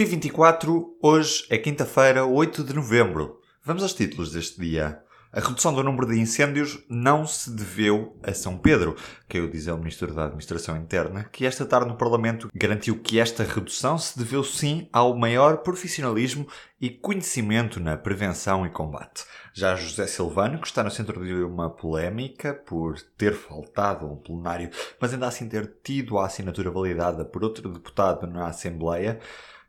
P24, hoje é quinta-feira, 8 de novembro. Vamos aos títulos deste dia. A redução do número de incêndios não se deveu a São Pedro, que eu dizer ao Ministro da Administração Interna, que esta tarde no Parlamento garantiu que esta redução se deveu sim ao maior profissionalismo e conhecimento na prevenção e combate. Já José Silvano, que está no centro de uma polémica por ter faltado a um plenário, mas ainda assim ter tido a assinatura validada por outro deputado na Assembleia,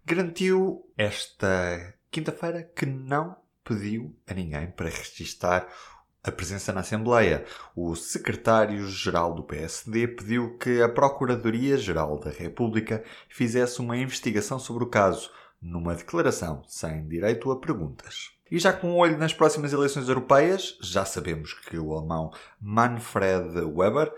garantiu esta quinta-feira que não pediu a ninguém para registar a presença na Assembleia. O secretário-geral do PSD pediu que a Procuradoria-Geral da República fizesse uma investigação sobre o caso, numa declaração sem direito a perguntas. E já com um olho nas próximas eleições europeias, já sabemos que o alemão Manfred Weber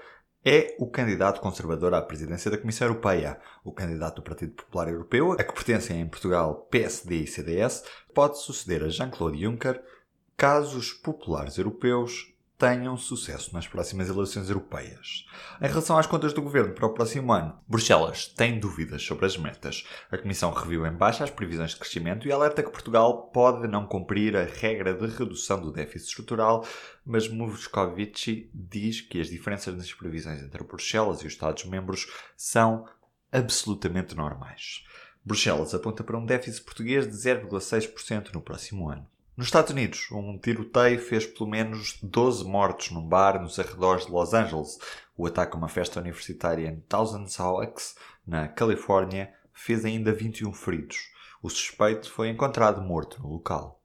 é o candidato conservador à presidência da Comissão Europeia. O candidato do Partido Popular Europeu, a que pertencem em Portugal PSD e CDS, pode suceder a Jean-Claude Juncker caso os populares europeus tenham sucesso nas próximas eleições europeias. Em relação às contas do governo para o próximo ano, Bruxelas tem dúvidas sobre as metas. A Comissão reviu em baixa as previsões de crescimento e alerta que Portugal pode não cumprir a regra de redução do déficit estrutural, mas Moscovici diz que as diferenças nas previsões entre Bruxelas e os Estados-membros são absolutamente normais. Bruxelas aponta para um déficit português de 0,6% no próximo ano. Nos Estados Unidos, um tiroteio fez pelo menos 12 mortos num bar nos arredores de Los Angeles. O ataque a uma festa universitária em Thousand Oaks, na Califórnia, fez ainda 21 feridos. O suspeito foi encontrado morto no local.